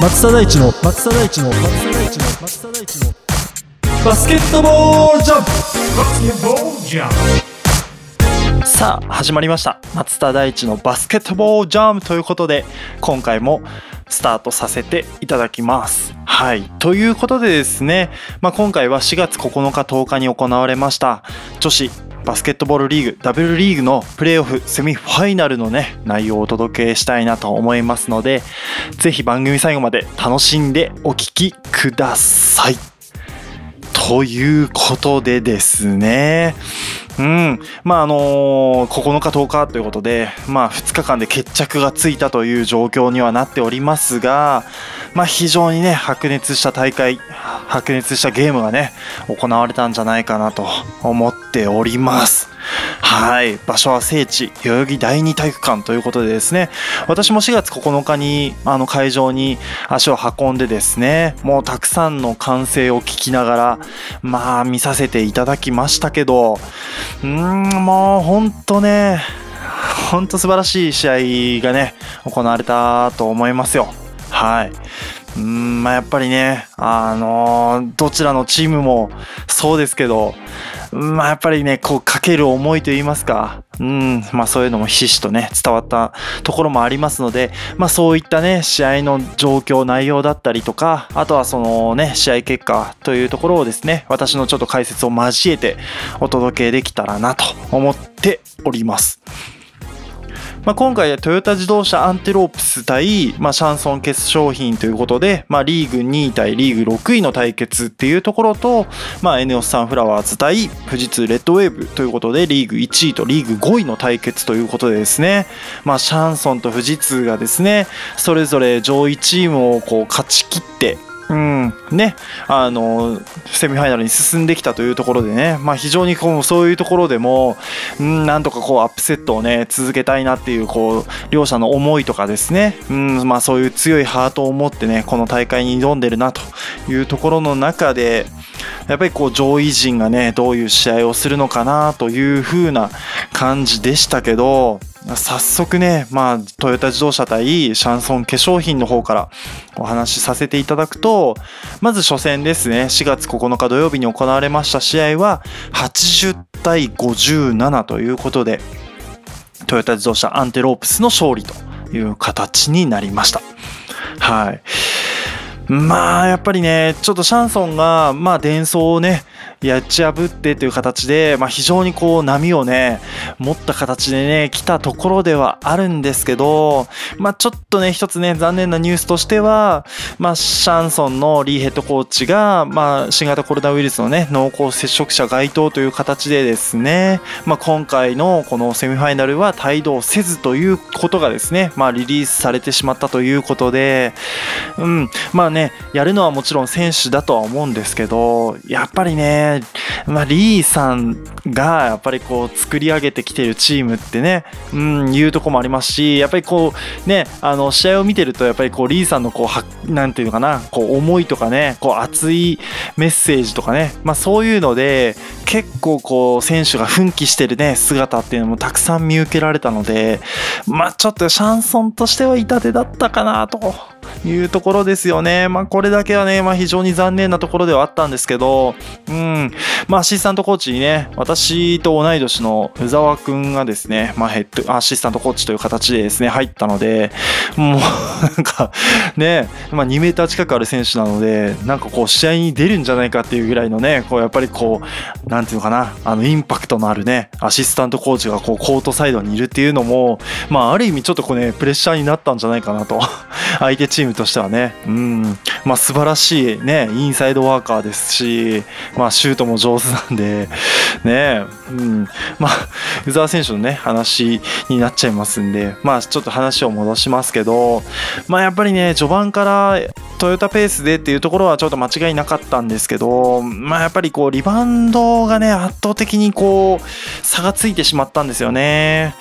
松田大地の松田大地の松田大地の松田大地のバスケットボールジャンプバスケットボールジャンプさあ始まりました。松田大地のバスケットボールジャムということで今回もスタートさせていただきます。はい。ということでですね、まあ、今回は4月9日10日に行われました女子バスケットボールリーグ W リーグのプレーオフセミファイナルのね内容をお届けしたいなと思いますのでぜひ番組最後まで楽しんでお聴きください。ということでですねうん、まああの9日10日ということで、まあ、2日間で決着がついたという状況にはなっておりますが、まあ、非常にね白熱した大会白熱したゲームがね行われたんじゃないかなと思っております。はい。場所は聖地代々木第二体育館ということでですね。私も4月9日にあの会場に足を運んでですねもうたくさんの歓声を聞きながらまあ見させていただきましたけどうーんもう本当ね本当素晴らしい試合がね行われたと思いますよ。はい。うんまあ、やっぱりね、あのーどちらのチームもそうですけど、まあ、やっぱりね、こう、かける思いといいますか、うん、まあ、そういうのもひしひしとね、伝わったところもありますので、まあ、そういったね、試合の状況、内容だったりとか、あとはそのね、試合結果というところをですね、私のちょっと解説を交えてお届けできたらなと思っております。まあ、今回トヨタ自動車アンテロープス対、まあ、シャンソン決勝品ということで、まあ、リーグ2位対リーグ6位の対決っていうところと、まあ、エネオスサンフラワーズ対富士通レッドウェーブということでリーグ1位とリーグ5位の対決ということでですね、まあ、シャンソンと富士通がですねそれぞれ上位チームをこう勝ち切ってうん。ね、あのセミファイナルに進んできたというところでね、まあ、非常にこうそういうところでも、うん、なんとかこうアップセットをね続けたいなっていうこう両者の思いとかですね、うんまあ、そういう強いハートを持ってねこの大会に挑んでるなというところの中でやっぱりこう上位陣がねどういう試合をするのかなという風な感じでしたけど早速ね、まあ、トヨタ自動車対シャンソン化粧品の方からお話しさせていただくとまず初戦ですね4月9日土曜日に行われました試合は80対57ということでトヨタ自動車アンテロープスの勝利という形になりました。はいまあやっぱりねちょっとシャンソンがまあ伝送をねやっち破ってという形で、まあ、非常にこう波をね持った形でね来たところではあるんですけど、まあ、ちょっとね一つね残念なニュースとしては、まあ、シャンソンのリーヘッドコーチが、まあ、新型コロナウイルスのね濃厚接触者該当という形でですね、まあ、今回のこのセミファイナルは帯同せずということがですね、まあ、リリースされてしまったということで、うん、まあねねやるのはもちろん選手だとは思うんですけどやっぱりねまあ、リーさんがやっぱりこう作り上げてきてるチームってね、うん、いうとこもありますしやっぱりこうねあの試合を見てるとやっぱりこうリーさんのこうはなんていうかなこう思いとかねこう熱いメッセージとかね、まあ、そういうので結構こう選手が奮起してるね姿っていうのもたくさん見受けられたのでまあちょっとシャンソンとしては痛手だったかなというところですよね。まあこれだけはね、まあ、非常に残念なところではあったんですけど、うん、まあアシスタントコーチにね、私と同い年の宇沢くんがですね、まあヘッド、アシスタントコーチという形でですね、入ったので、もうなんかね、まあ2メーター近くある選手なので、なんかこう試合に出るんじゃないかっていうぐらいのね、こうやっぱりこう、なんていうのかな、あのインパクトのあるね、アシスタントコーチがこうコートサイドにいるっていうのも、まあある意味ちょっとこうね、プレッシャーになったんじゃないかなと。相手チームとしてはね、うん、まあ素晴らしいね、インサイドワーカーですし、まあシュートも上手なんで、ね、うん、まあ、宇沢選手のね、話になっちゃいますんで、まあちょっと話を戻しますけど、まあやっぱりね、序盤からトヨタペースでっていうところはちょっと間違いなかったんですけど、まあやっぱりこう、リバウンドがね、圧倒的にこう、差がついてしまったんですよね。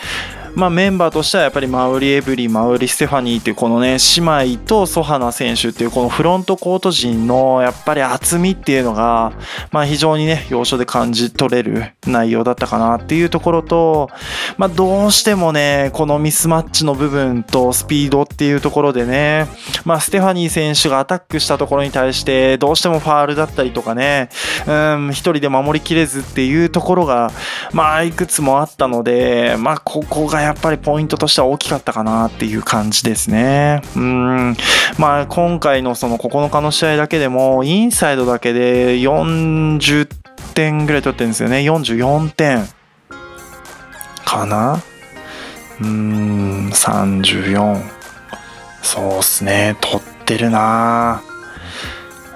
まあ、メンバーとしてはやっぱりマウリ・エブリマウリ・ステファニーっていうこのね姉妹とソハナ選手っていうこのフロントコート陣のやっぱり厚みっていうのが、まあ、非常にね要所で感じ取れる内容だったかなっていうところと、まあ、どうしてもねこのミスマッチの部分とスピードっていうところでね、まあ、ステファニー選手がアタックしたところに対してどうしてもファールだったりとかねうん一人で守りきれずっていうところがまあいくつもあったのでまあここがややっぱりポイントとしては大きかったかなっていう感じですね。うん。まあ今回のその9日の試合だけでもインサイドだけで40点ぐらい取ってるんですよね。44点。かな？うーん34そうっすね。取ってるな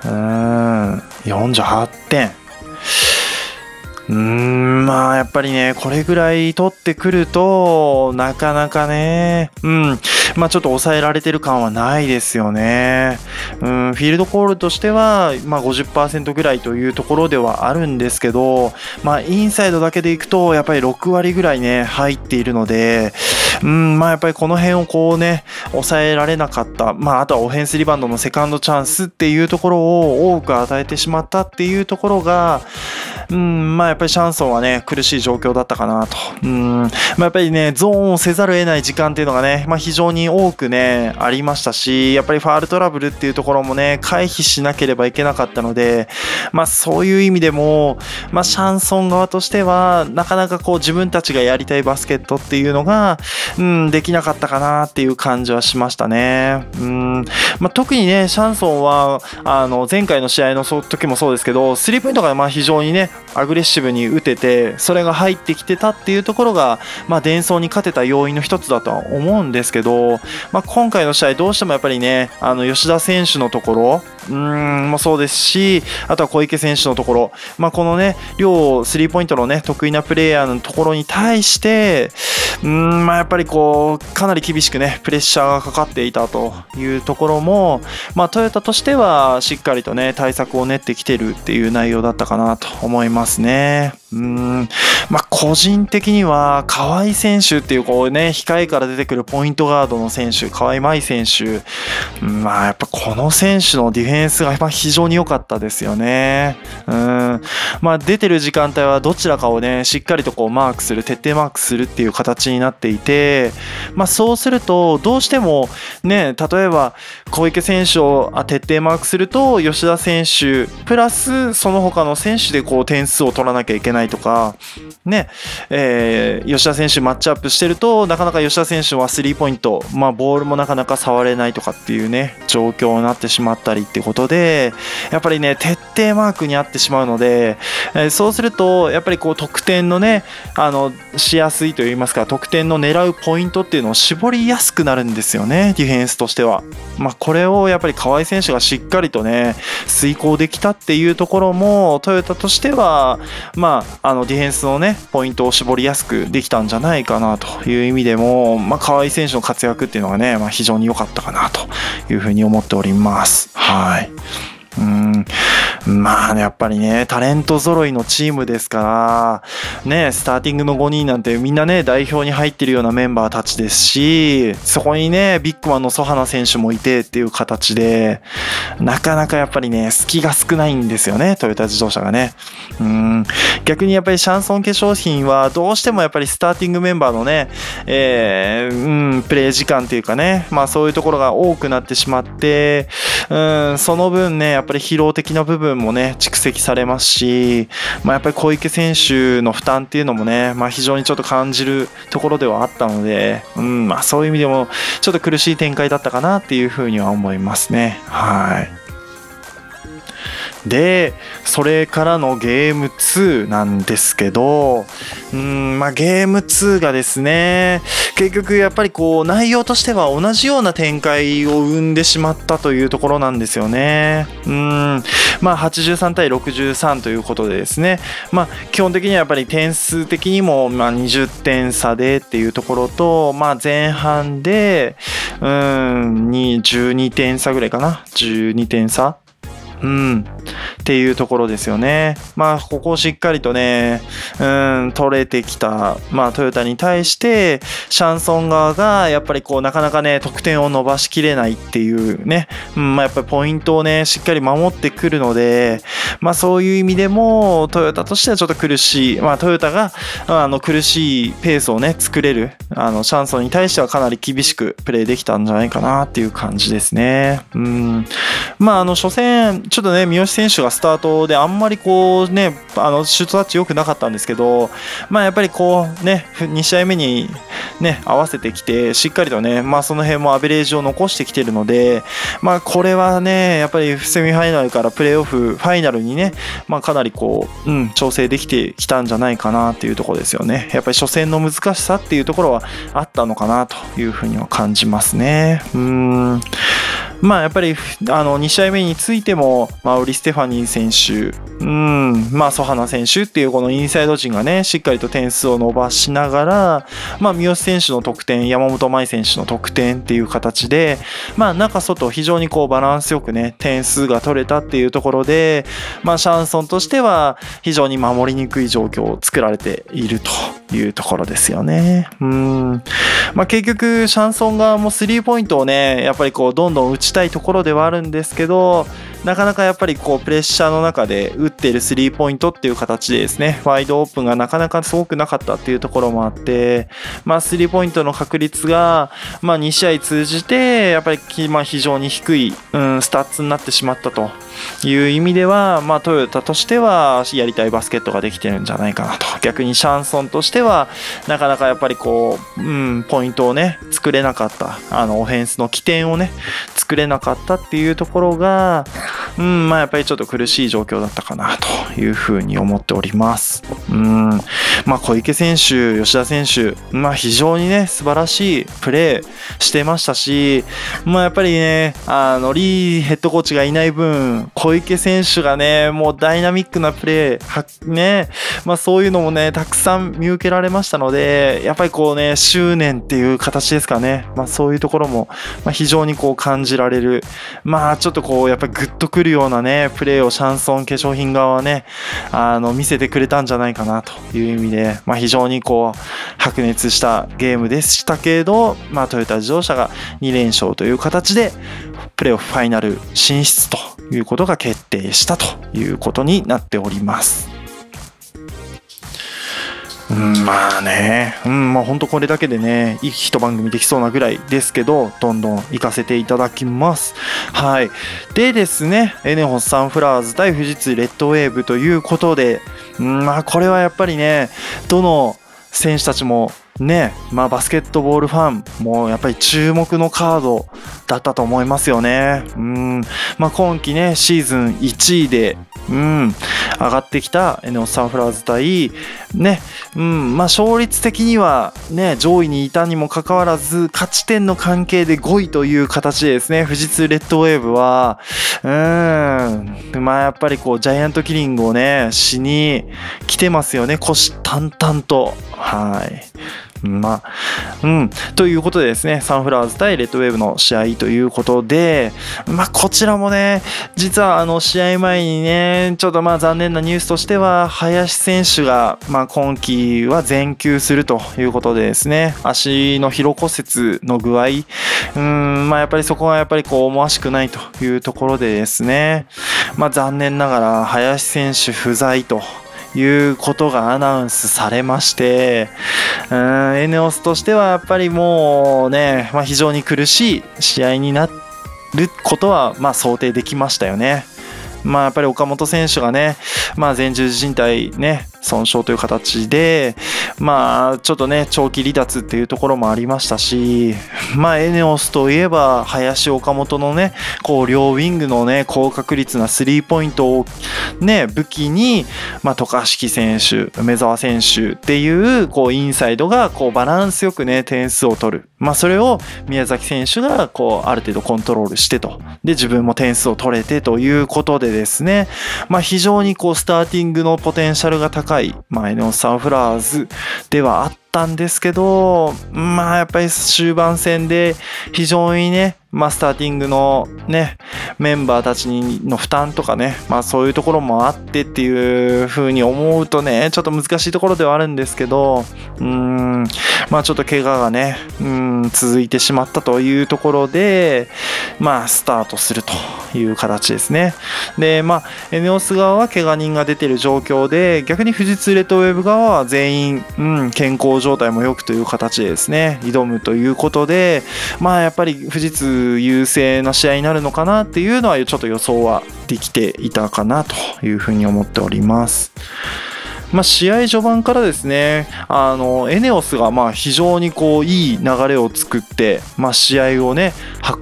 うーん48点。うーんまあやっぱりねこれぐらい取ってくるとなかなかねうん。まあちょっと抑えられてる感はないですよね。うんフィールドコールとしては、まあ、50%ぐらいというところではあるんですけどまあインサイドだけでいくとやっぱり6割ぐらいね入っているのでうんまあやっぱりこの辺をこうね抑えられなかったまああとはオフェンスリバウンドのセカンドチャンスっていうところを多く与えてしまったっていうところがうん、まあやっぱりシャンソンはね、苦しい状況だったかなと。うん、まあやっぱりね、ゾーンをせざるを得ない時間っていうのがね、まあ非常に多くね、ありましたし、やっぱりファールトラブルっていうところもね、回避しなければいけなかったので、まあそういう意味でも、まあシャンソン側としては、なかなかこう自分たちがやりたいバスケットっていうのが、うん、できなかったかなっていう感じはしましたね。うん、まあ特にね、シャンソンは、あの、前回の試合の時もそうですけど、スリーポイントがまあ非常にね、アグレッシブに打ててそれが入ってきてたっていうところが、まあ、伝送に勝てた要因の一つだとは思うんですけど、まあ、今回の試合どうしてもやっぱりねあの吉田選手のところうんもそうですしあとは小池選手のところ、まあ、このね両スリーポイントのね得意なプレイヤーのところに対してうんまあやっぱりこうかなり厳しくねプレッシャーがかかっていたというところも、まあ、トヨタとしてはしっかりとね対策を練ってきてるっていう内容だったかなと思いますね。うん。まあ、個人的には河合選手っていうこうね控えから出てくるポイントガードの選手河合舞選手。うんまあやっぱこの選手のディフェンスが非常に良かったですよね。うん。まあ出てる時間帯はどちらかをねしっかりとこうマークする徹底マークするっていう形になっていてまあそうするとどうしてもね例えば小池選手を徹底マークすると吉田選手プラスその他の選手でこう点数を取らなきゃいけないとかねえー吉田選手マッチアップしてるとなかなか吉田選手はスリーポイント、まあ、ボールもなかなか触れないとかっていうね状況になってしまったりってことでやっぱりね徹底マークにあってしまうので、えーそうするとやっぱりこう得点のねあのしやすいといいますか得点の狙うポイントっていうのを絞りやすくなるんですよねディフェンスとしては。まあ、これをやっぱり河合選手がしっかりとね遂行できたっていうところもトヨタとしてはまあ、あのディフェンスのねポイントを絞りやすくできたんじゃないかなという意味でも、まあ、河合選手の活躍っていうのがね、まあ、非常に良かったかなというふうに思っております。はいうんまあね、やっぱりね、タレント揃いのチームですから、ね、スターティングの5人なんてみんなね、代表に入ってるようなメンバーたちですし、そこにね、ビッグマンのソハナ選手もいてっていう形で、なかなかやっぱりね、隙が少ないんですよね、トヨタ自動車がね。うん、逆にやっぱりシャンソン化粧品はどうしてもやっぱりスターティングメンバーのね、えーうん、プレー時間っていうかね、まあそういうところが多くなってしまって、うん、その分ね、やっぱり疲労的な部分もね、蓄積されますし、まあやっぱり小池選手の負担っていうのもね、まあ非常にちょっと感じるところではあったので、うん、まあそういう意味でもちょっと苦しい展開だったかなっていうふうには思いますね。はい。で、それからのゲーム2なんですけど、うん、まあゲーム2がですね、結局やっぱりこう内容としては同じような展開を生んでしまったというところなんですよね。うん、まあ83対63ということでですね、まあ基本的にはやっぱり点数的にもまあ20点差でっていうところと、まあ前半で、うん、12点差ぐらいかな。12点差うん。っていうところですよね。まあ、ここをしっかりとね、うん、取れてきた、まあ、トヨタに対して、シャンソン側が、やっぱりこう、なかなかね、得点を伸ばしきれないっていうね、うん、まあ、やっぱりポイントをね、しっかり守ってくるので、まあ、そういう意味でも、トヨタとしてはちょっと苦しい、まあ、トヨタが、あの、苦しいペースをね、作れる、あの、シャンソンに対してはかなり厳しくプレーできたんじゃないかなっていう感じですね。うん。まあ、あの、初戦、ちょっとね、三好選手がスタートであんまりこうね、あの、シュートタッチ良くなかったんですけど、まあ、やっぱりこうね、2試合目にね、合わせてきて、しっかりとね、まあ、その辺もアベレージを残してきてるので、まあ、これはね、やっぱりセミファイナルからプレーオフ、ファイナルにね、まあ、かなりこう、うん、調整できてきたんじゃないかなっていうところですよね。やっぱり初戦の難しさっていうところはあったのかなというふうには感じますね。うん。まあやっぱりあの2試合目についても、まあ、ウリ・ステファニー選手、うん、まあ、ソハナ選手っていうこのインサイド陣がね、しっかりと点数を伸ばしながら、まあ、三好選手の得点、山本舞選手の得点っていう形で、まあ、中外非常にこうバランスよくね、点数が取れたっていうところで、まあ、シャンソンとしては非常に守りにくい状況を作られていると。いうところですよね。うん。まあ、結局、シャンソン側もスリーポイントをね、やっぱりこう、どんどん打ちたいところではあるんですけど、なかなかやっぱりこうプレッシャーの中で打っているスリーポイントっていう形でですね、ワイドオープンがなかなかすごくなかったっていうところもあって、まあスリーポイントの確率が、まあ2試合通じて、やっぱりまあ非常に低い、うん、スタッツになってしまったという意味では、まあトヨタとしてはやりたいバスケットができてるんじゃないかなと。逆にシャンソンとしては、なかなかやっぱりこう、うん、ポイントをね、作れなかった、あの、オフェンスの起点をね、作れなかったっていうところが、うん、まあやっぱりちょっと苦しい状況だったかなというふうに思っております。うん、まあ小池選手、吉田選手、まあ非常にね、素晴らしいプレーしてましたし、まあやっぱりね、あの、リーヘッドコーチがいない分、小池選手がね、もうダイナミックなプレー、ね、まあそういうのもね、たくさん見受けられましたので、やっぱりこうね、執念っていう形ですかね。まあそういうところも、まあ、非常にこう感じられる。まあちょっとこう、やっぱりグッとくるようなね、プレーをシャンソン化粧品側はね、あの、見せてくれたんじゃないかなという意味で、まあ非常にこう、白熱したゲームでしたけど、まあトヨタ自動車が2連勝という形で、プレーオフファイナル進出ということが決定したということになっております。うん、まあね、うん、まあ本当これだけでね、いい一番組できそうなぐらいですけど、どんどん行かせていただきます。はい。でですね、エネホスサンフラワーズ対富士通レッドウェーブということで、うん、まあこれはやっぱりね、どの選手たちもね、まあバスケットボールファンもやっぱり注目のカードだったと思いますよね。うん。まあ今季ね、シーズン1位で、うん、上がってきたエネオスサンフラーズ対、ね、うん、まあ勝率的にはね、上位にいたにもかかわらず、勝ち点の関係で5位という形でですね、富士通レッドウェーブは、うん、まあやっぱりこう、ジャイアントキリングをね、しに来てますよね、虎視眈々と。はい。まあ、うん。ということでですね、サンフラワーズ対レッドウェーブの試合ということで、まあ、こちらもね、実はあの、試合前にね、ちょっとまあ残念なニュースとしては、林選手が、まあ、今季は全休するということでですね、足の疲労骨折の具合、うん、まあ、やっぱりそこはやっぱりこう、思わしくないというところでですね、まあ、残念ながら、林選手不在と。いうことがアナウンスされまして、うん、エネオスとしてはやっぱりもうね、まあ、非常に苦しい試合になることはまあ想定できましたよね。まあやっぱり岡本選手がね、まあ前十字靭帯ね、損傷という形で、まあちょっとね、長期離脱っていうところもありましたし、まあエネオスといえば林岡本のね、こう両ウィングのね、高確率なスリーポイントをね、武器に、まあ渡嘉敷選手、梅沢選手っていう、こうインサイドがこうバランスよくね、点数を取る。まあそれを宮崎選手がこうある程度コントロールしてと。で、自分も点数を取れてということでですね、まあ非常にこうスターティングのポテンシャルが高い、まあエネオスサンフラーズではあったんですけど、まあやっぱり終盤戦で非常にね、まあ、スターティングのね、メンバーたちの負担とかね、まあそういうところもあってっていう風に思うとね、ちょっと難しいところではあるんですけど、うーん、まあちょっと怪我がね、うん、続いてしまったというところで、まあスタートするという形ですね。で、まあ、エネオス側は怪我人が出てる状況で、逆に富士通レッドウェブ側は全員、うん、健康状態も良くという形でですね、挑むということで、まあやっぱり富士通優勢な試合になるのかなっていうのはちょっと予想はできていたかなというふうに思っております。まあ、試合序盤からですね、あの、エネオスがまあ非常にこういい流れを作って、まあ、試合をね、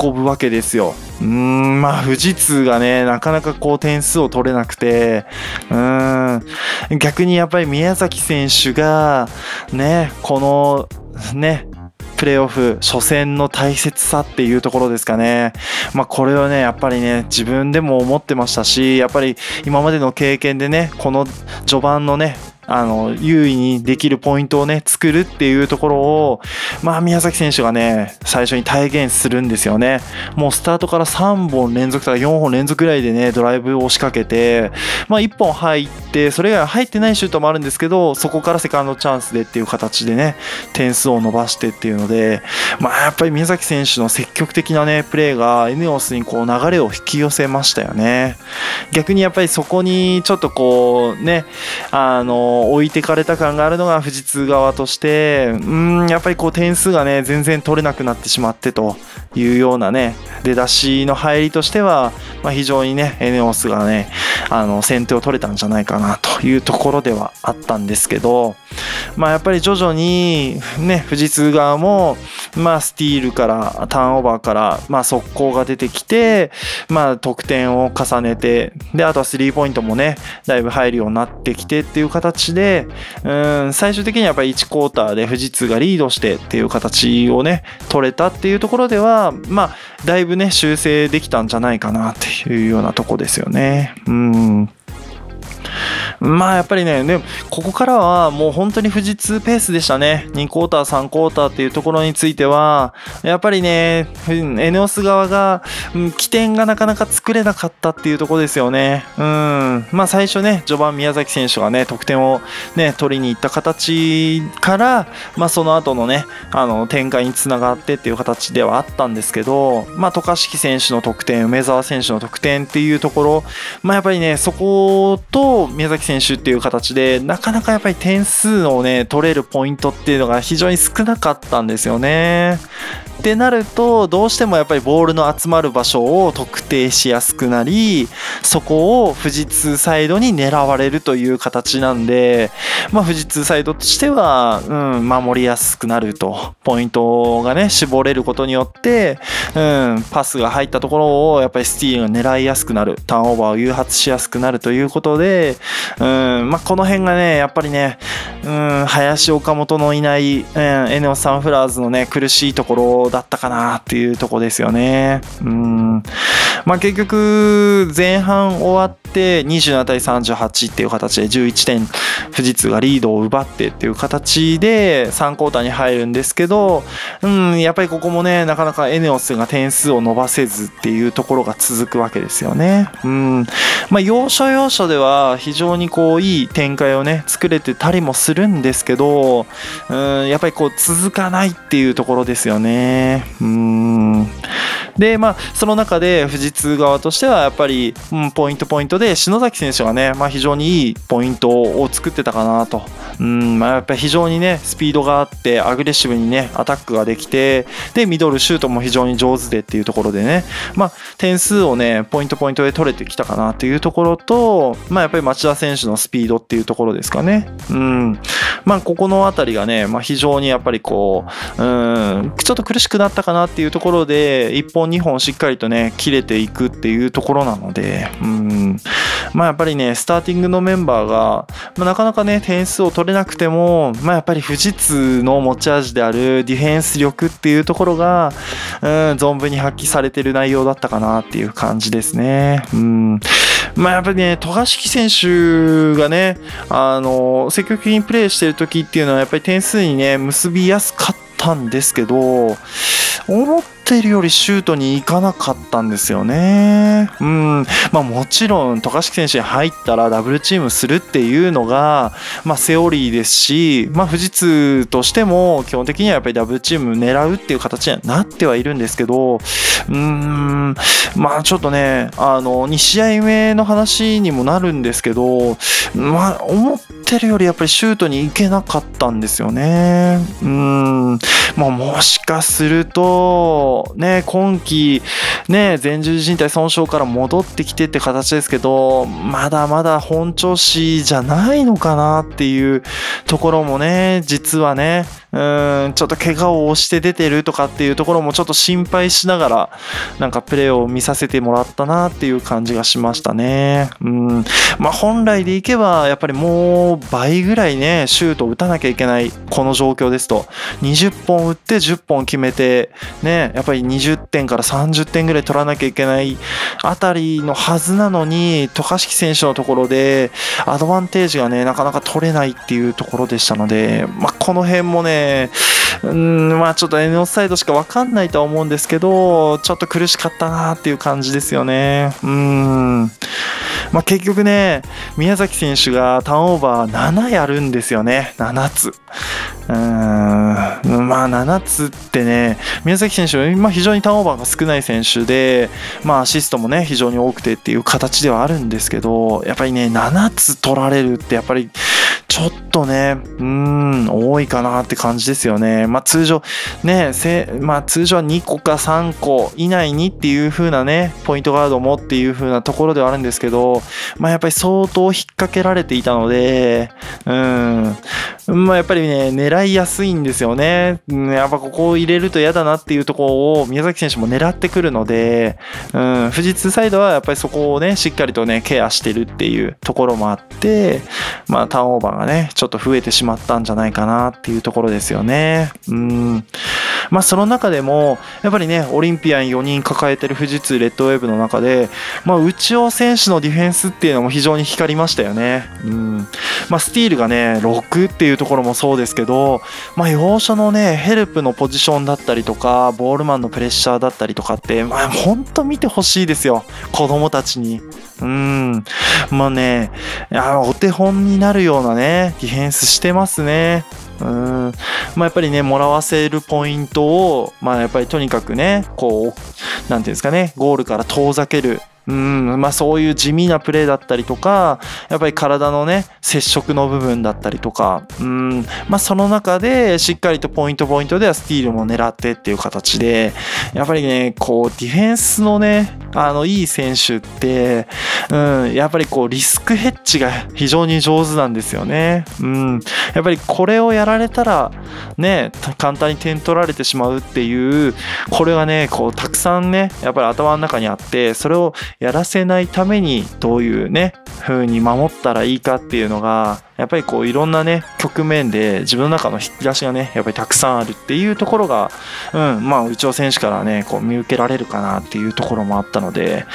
運ぶわけですよ。うん、まあ、富士通がね、なかなかこう点数を取れなくて、うん、逆にやっぱり宮崎選手が、ね、この、ね、プレーオフ初戦の大切さっていうところですかね。まあこれはね、やっぱりね、自分でも思ってましたし、やっぱり今までの経験でね、この序盤のね、あの、優位にできるポイントをね、作るっていうところを、まあ宮崎選手がね、最初に体現するんですよね。もうスタートから3本連続とか4本連続ぐらいでね、ドライブを仕掛けて、まあ1本入って、それ以外入ってないシュートもあるんですけど、そこからセカンドチャンスでっていう形でね、点数を伸ばしてっていうので、まあやっぱり宮崎選手の積極的なね、プレーがエネオスにこう流れを引き寄せましたよね。逆にやっぱりそこにちょっとこうね、あの、置いてかれた感があるのが富士通側として、うん、やっぱりこう点数がね、全然取れなくなってしまってというようなね、出だしの入りとしては、まあ、非常にね、エネオスがね、あの、先手を取れたんじゃないかなというところではあったんですけど、まあやっぱり徐々にね、富士通側も、まあスティールから、ターンオーバーから、まあ速攻が出てきて、まあ得点を重ねて、で、あとはスリーポイントもね、だいぶ入るようになってきてっていう形で、うん、最終的にはやっぱり1クォーターで富士通がリードしてっていう形をね、取れたっていうところでは、まあ、だいぶね、修正できたんじゃないかなっていうようなとこですよね。うん。まあやっぱりね、でここからはもう本当に富士通ペースでしたね。2クォーター、3クォーターっていうところについては、やっぱりね、エネオス側が、うん起点がなかなか作れなかったっていうところですよね。うん。まあ最初ね、序盤宮崎選手がね、得点をね、取りに行った形から、まあその後のね、あの、展開につながってっていう形ではあったんですけど、まあ渡嘉敷選手の得点、梅澤選手の得点っていうところ、まあやっぱりね、そこと宮崎選手選手っていう形で、なかなかやっぱり点数をね、取れるポイントっていうのが非常に少なかったんですよね。ってなると、どうしてもやっぱりボールの集まる場所を特定しやすくなり、そこを富士通サイドに狙われるという形なんで、まあ富士通サイドとしては、うん、守りやすくなると。ポイントがね、絞れることによって、うん、パスが入ったところをやっぱりスティールが狙いやすくなる。ターンオーバーを誘発しやすくなるということで、うん、まあこの辺がね、やっぱりね、うん、林岡本のいない、うん、エネオスサンフラーズのね、苦しいところだったかなっていうとこですよね。うん。まあ結局、前半終わって27対38っていう形で11点富士通がリードを奪ってっていう形で3クォーターに入るんですけど、うん、やっぱりここもね、なかなかエネオスが点数を伸ばせずっていうところが続くわけですよね。うん。まあ要所要所では非常にこういい展開をね、作れてたりもするんですけど、うん、やっぱりこう続かないっていうところですよね。うん。で、まあ、その中で富士通側としては、やっぱり、うん、ポイントポイントで、篠崎選手がね、まあ、非常にいいポイントを作ってたかなと。うん、まあ、やっぱり非常にね、スピードがあって、アグレッシブにね、アタックができて、で、ミドルシュートも非常に上手でっていうところでね、まあ、点数をね、ポイントポイントで取れてきたかなっていうところと、まあ、やっぱり町田選手のスピードっていうところですかね。うん。まあ、ここのあたりがね、まあ、非常にやっぱりこう、うん、ちょっと苦しくなったかなっていうところで、1本2本しっかりとね、切れていくっていうところなので、うん、まあやっぱりね、スターティングのメンバーが、まあ、なかなかね、点数を取れなくても、まあやっぱり富士通の持ち味であるディフェンス力っていうところが、うん、存分に発揮されてる内容だったかなっていう感じですね。うん。まあやっぱりね、渡嘉敷選手がね、あの、積極的にプレーしてる時っていうのは、やっぱり点数にね、結びやすかったたんですけど、思ってるよりシュートに行かなかったんですよね。うん。まあもちろん、渡嘉敷選手に入ったらダブルチームするっていうのが、まあセオリーですし、まあ富士通としても基本的にはやっぱりダブルチーム狙うっていう形にはなってはいるんですけど、うーん、まあちょっとね、あの、2試合目の話にもなるんですけど、まあ思ってるよりやっぱりシュートに行けなかったんですよね。うん。まあもしかすると、ね、今季、ね、前十字靭帯損傷から戻ってきてって形ですけど、まだまだ本調子じゃないのかなっていうところもね、実はね、うん、ちょっと怪我を押して出てるとかっていうところもちょっと心配しながら、なんかプレーを見させてもらったなっていう感じがしましたね。うん。まあ本来でいけば、やっぱりもう倍ぐらいね、シュートを打たなきゃいけない、この状況ですと。20本打って10本決めて、ね、やっぱり20点から30点ぐらい取らなきゃいけないあたりのはずなのに、渡嘉敷選手のところで、アドバンテージがね、なかなか取れないっていうところでしたので、まあこの辺もね、うん、まあちょっと N オフサイドしか分かんないとは思うんですけど、ちょっと苦しかったなっていう感じですよね。うん。まあ結局ね、宮崎選手がターンオーバー7やるんですよね。7つ。うーん。まあ7つってね、宮崎選手は非常にターンオーバーが少ない選手で、まあアシストもね、非常に多くてっていう形ではあるんですけど、やっぱりね、7つ取られるってやっぱりちょっとね、うーん、多いかなって感じですよね。まあ通常、ね、せまあ通常は2個か3個以内にっていう風なね、ポイントガードもっていう風なところではあるんですけど、まあやっぱり相当引っ掛けられていたので、うん、まあやっぱりね、狙いやすいんですよね。うんやっぱここを入れると嫌だなっていうところを宮崎選手も狙ってくるので、うん、富士通サイドはやっぱりそこをね、しっかりとね、ケアしてるっていうところもあって、まあターンオーバーね、ちょっと増えてしまったんじゃないかなっていうところですよね。うん。まあその中でも、やっぱりね、オリンピアン4人抱えてる富士通レッドウェーブの中で、まあ内尾選手のディフェンスっていうのも非常に光りましたよね。うん。まあスティールがね、6っていうところもそうですけど、まあ要所のね、ヘルプのポジションだったりとか、ボールマンのプレッシャーだったりとかって、まあ本当見てほしいですよ。子供たちに。うん。まあね、あお手本になるようなね、ディフェンスしてますね。うん。まあやっぱりね、もらわせるポイントを、まあやっぱりとにかくね、こう、なんていうんですかね、ゴールから遠ざける。うん、まあそういう地味なプレーだったりとか、やっぱり体のね、接触の部分だったりとか、うん、まあその中でしっかりとポイントポイントではスティールも狙ってっていう形で、やっぱりね、こうディフェンスのね、あのいい選手って、うん、やっぱりこうリスクヘッジが非常に上手なんですよね。うん、やっぱりこれをやられたら、ね、簡単に点取られてしまうっていう、これがね、こうたくさんね、やっぱり頭の中にあって、それをやらせないためにどういうね、風に守ったらいいかっていうのが、やっぱりこういろんなね、局面で自分の中の引き出しがね、やっぱりたくさんあるっていうところが、うん、まあ、内尾選手からね、こう見受けられるかなっていうところもあったので、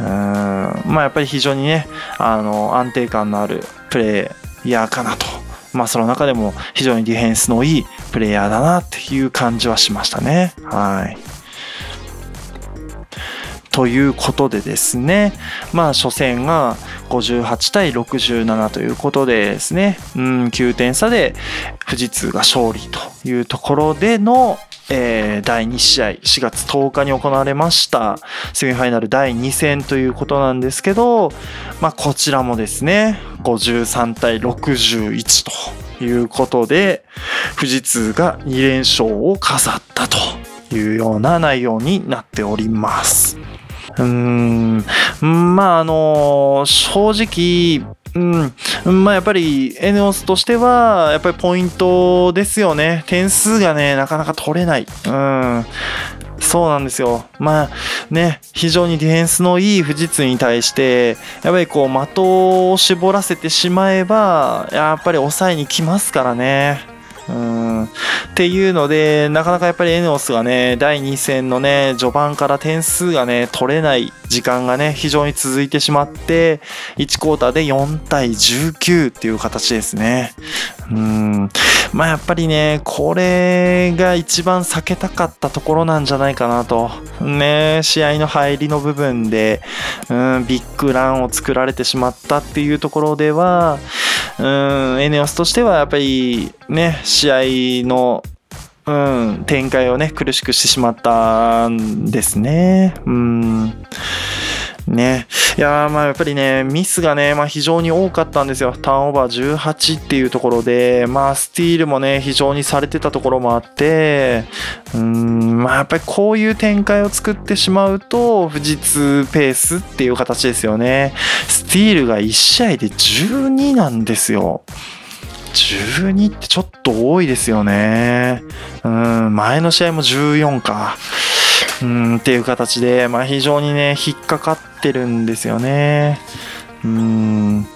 うん、まあやっぱり非常にね、あの、安定感のあるプレイヤーかなと。まあその中でも非常にディフェンスのいいプレイヤーだなっていう感じはしましたね。はい。ということでですね、まあ初戦が58対67ということでですね、うん、9点差で富士通が勝利というところでの、えー第2試合4月10日に行われました。セミファイナル第2戦ということなんですけど、まあこちらもですね、53対61ということで、富士通が2連勝を飾ったというような内容になっております。うーん、まああの正直、うん、まあやっぱりエネオスとしては、やっぱりポイントですよね。点数がね、なかなか取れない。うん。そうなんですよ。まあね、非常にディフェンスのいい富士通に対して、やっぱりこう的を絞らせてしまえば、やっぱり抑えに来ますからね。うん。っていうのでなかなかやっぱりエネオスがね第2戦のね序盤から点数がね取れない時間がね非常に続いてしまって1クォーターで4対19っていう形ですね。うん。まあやっぱりねこれが一番避けたかったところなんじゃないかなと。ね試合の入りの部分でうんビッグランを作られてしまったっていうところではうんエネオスとしてはやっぱりね試合のうん、展開をね苦しくしてしまったんですね。うん。ね、いやまあやっぱりねミスがね、まあ、非常に多かったんですよ。ターンオーバー18っていうところでまあスティールもね非常にされてたところもあってうんまあやっぱりこういう展開を作ってしまうと富士通ペースっていう形ですよね。スティールが1試合で12なんですよ。12ってちょっと多いですよね。うん、前の試合も14か。うん、っていう形で、まあ非常にね、引っかかってるんですよね。うん。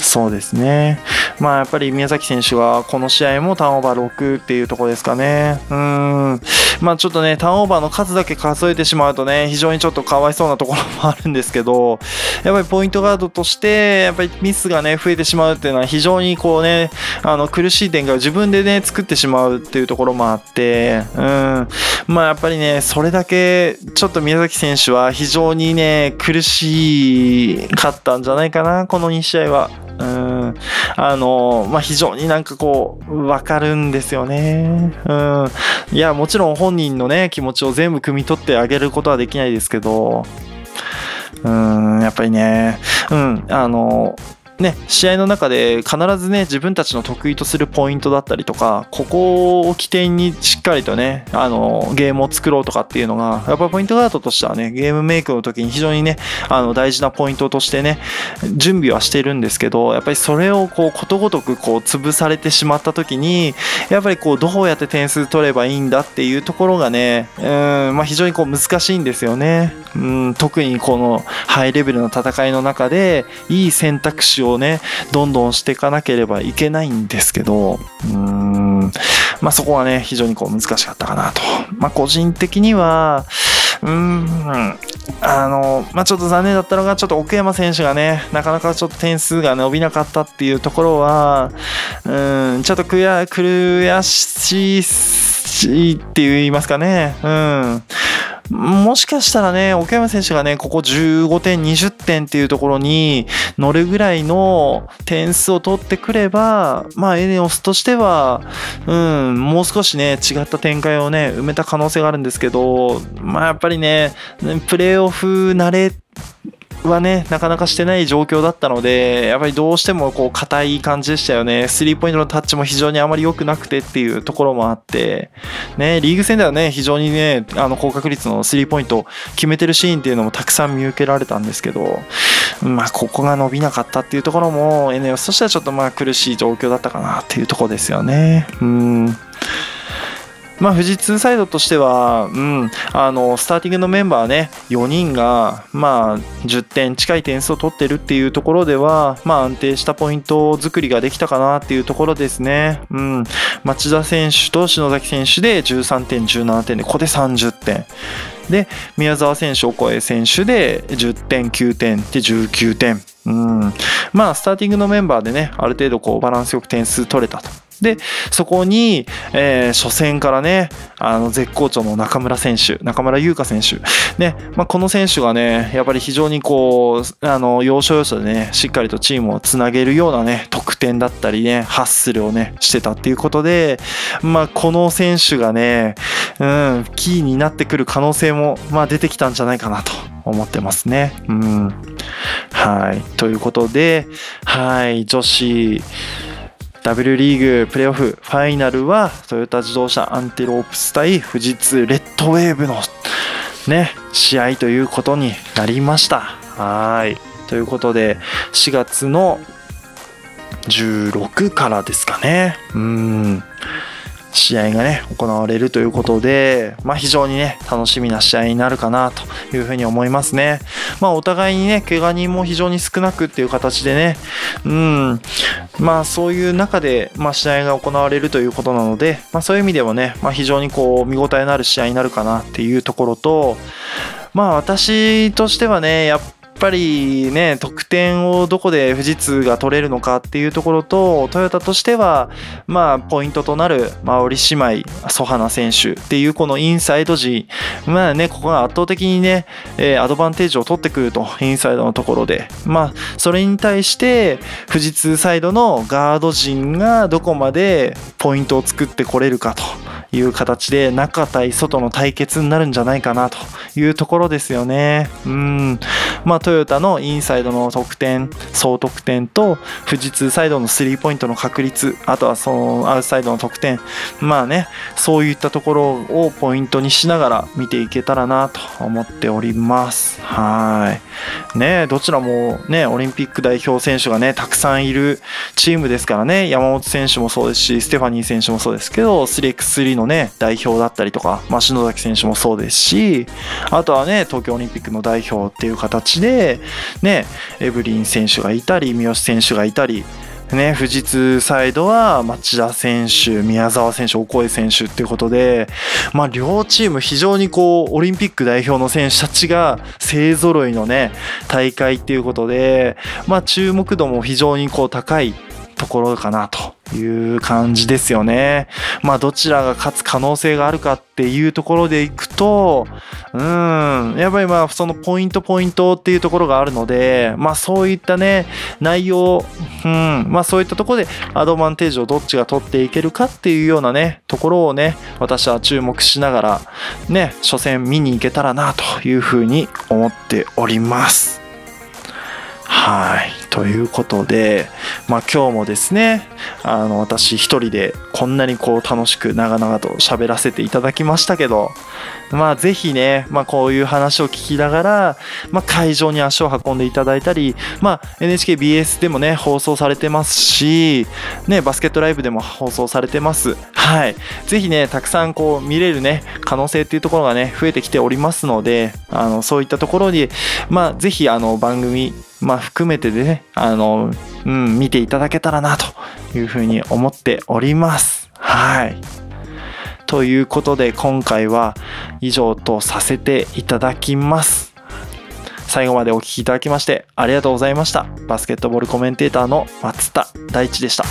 そうですね。まあやっぱり宮崎選手はこの試合もターンオーバー6っていうところですかね。うん。まあちょっとね、ターンオーバーの数だけ数えてしまうとね、非常にちょっとかわいそうなところもあるんですけど、やっぱりポイントガードとして、やっぱりミスがね、増えてしまうっていうのは非常にこうね、あの苦しい展開を自分でね、作ってしまうっていうところもあって、うん。まあやっぱりね、それだけちょっと宮崎選手は非常にね、苦しかったんじゃないかな、この2試合は。うん、あの、まあ、非常になんかこう、わかるんですよね。うん。いや、もちろん本人のね、気持ちを全部汲み取ってあげることはできないですけど、うん、やっぱりね、うん、あの、ね、試合の中で必ずね自分たちの得意とするポイントだったりとかここを起点にしっかりとねあのゲームを作ろうとかっていうのがやっぱポイントガードとしてはねゲームメイクの時に非常にねあの大事なポイントとしてね準備はしてるんですけどやっぱりそれをこうことごとくこう潰されてしまった時にやっぱりこうどうやって点数取ればいいんだっていうところがねうん、まあ、非常にこう難しいんですよね、うん、特にこのハイレベルの戦いの中でいい選択肢ををねどんどんしていかなければいけないんですけどうーんまあそこはね非常にこう難しかったかなと。まあ個人的にはうーんあのまあちょっと残念だったのがちょっと奥山選手がねなかなかちょっと点数が伸びなかったっていうところはうんちょっと悔悔しいって言いますかね。うん。もしかしたらね、岡山選手がね、ここ15点、20点っていうところに乗るぐらいの点数を取ってくれば、まあ、エネオスとしては、うん、もう少しね、違った展開をね、埋めた可能性があるんですけど、まあ、やっぱりね、プレーオフ慣れはね、なかなかしてない状況だったので、やっぱりどうしてもこう硬い感じでしたよね。スリーポイントのタッチも非常にあまり良くなくてっていうところもあって、ね、リーグ戦ではね、非常にね、あの高確率のスリーポイントを決めてるシーンっていうのもたくさん見受けられたんですけど、まあ、ここが伸びなかったっていうところも、エネオスとしてはちょっとまあ苦しい状況だったかなっていうところですよね。うん。まあ、富士通サイドとしては、うん、あのスターティングのメンバーね4人が、まあ、10点近い点数を取ってるっていうところでは、まあ、安定したポイント作りができたかなっていうところですね、うん、町田選手と篠崎選手で13点17点でここで30点。で宮澤選手、オコエ選手で10点、9点で19点、うん、まあスターティングのメンバーでねある程度こうバランスよく点数取れたと。でそこに、えー初戦からねあの絶好調の中村選手中村優香選手、ねまあ、この選手がねやっぱり非常にこうあの要所要所でねしっかりとチームをつなげるようなね得点だったりねハッスルをねしてたっていうことで、まあ、この選手がね、うん、キーになってくる可能性も、まあ、出てきたんじゃないかなと思ってますね。うん。はい。ということで、はい、女子 W リーグプレーオフファイナルはトヨタ自動車アンテロープス対富士通レッドウェーブのね試合ということになりました。はいということで4月の16からですかね。うん試合がね行われるということで、まあ、非常にね楽しみな試合になるかなというふうに思いますね。まあ、お互いにね怪我人も非常に少なくっていう形でね、うんまあ、そういう中で、まあ、試合が行われるということなので、まあ、そういう意味ではね、まあ、非常にこう見応えのある試合になるかなっていうところとまあ私としてはねやっっぱりね、得点をどこで富士通が取れるのかっていうところと、トヨタとしては、まあ、ポイントとなる、まあ、織姉妹、ソハナ選手っていうこのインサイド時、まあね、ここが圧倒的にね、えー、アドバンテージを取ってくると、インサイドのところで。まあ、それに対して、富士通サイドのガード陣がどこまでポイントを作ってこれるかと。いう形で中対外の対決になるんじゃないかなというところですよね。うん。まあトヨタのインサイドの得点、総得点と富士通サイドのスリーポイントの確率、あとはそのアウトサイドの得点、まあね、そういったところをポイントにしながら見ていけたらなと思っております。はい。ね、どちらもね、オリンピック代表選手がね、たくさんいるチームですからね、山本選手もそうですし、ステファニー選手もそうですけど、3x3 のね、代表だったりとか、まあ、篠崎選手もそうですし、あとはね、東京オリンピックの代表っていう形で、ね、エブリン選手がいたり、三好選手がいたり、ね、富士通サイドは町田選手、宮沢選手、オコエ選手っていうことで、まあ、両チーム非常にこう、オリンピック代表の選手たちが勢揃いのね、大会っていうことで、まあ、注目度も非常にこう高いところかなという感じですよね。まあどちらが勝つ可能性があるかっていうところでいくと、うん、やっぱりまあそのポイントポイントっていうところがあるので、まあそういったね、内容、うん、まあそういったところでアドバンテージをどっちが取っていけるかっていうようなね、ところをね、私は注目しながら、ね、初戦見に行けたらなというふうに思っております。はい。ということで、まあ、今日もですねあの私一人でこんなにこう楽しく長々と喋らせていただきましたけどまあぜひね、まあ、こういう話を聞きながら、まあ、会場に足を運んでいただいたり、まあ、NHKBS でもね放送されてますし、ね、バスケットライブでも放送されてます。はい。ぜひねたくさんこう見れるね可能性っていうところがね増えてきておりますのであのそういったところにまあぜひあの番組まあ、含めてでね、あの、うん、見ていただけたらなというふうに思っております。はい。ということで今回は以上とさせていただきます。最後までお聴きいただきましてありがとうございました。バスケットボールコメンテーターの松田大地でした。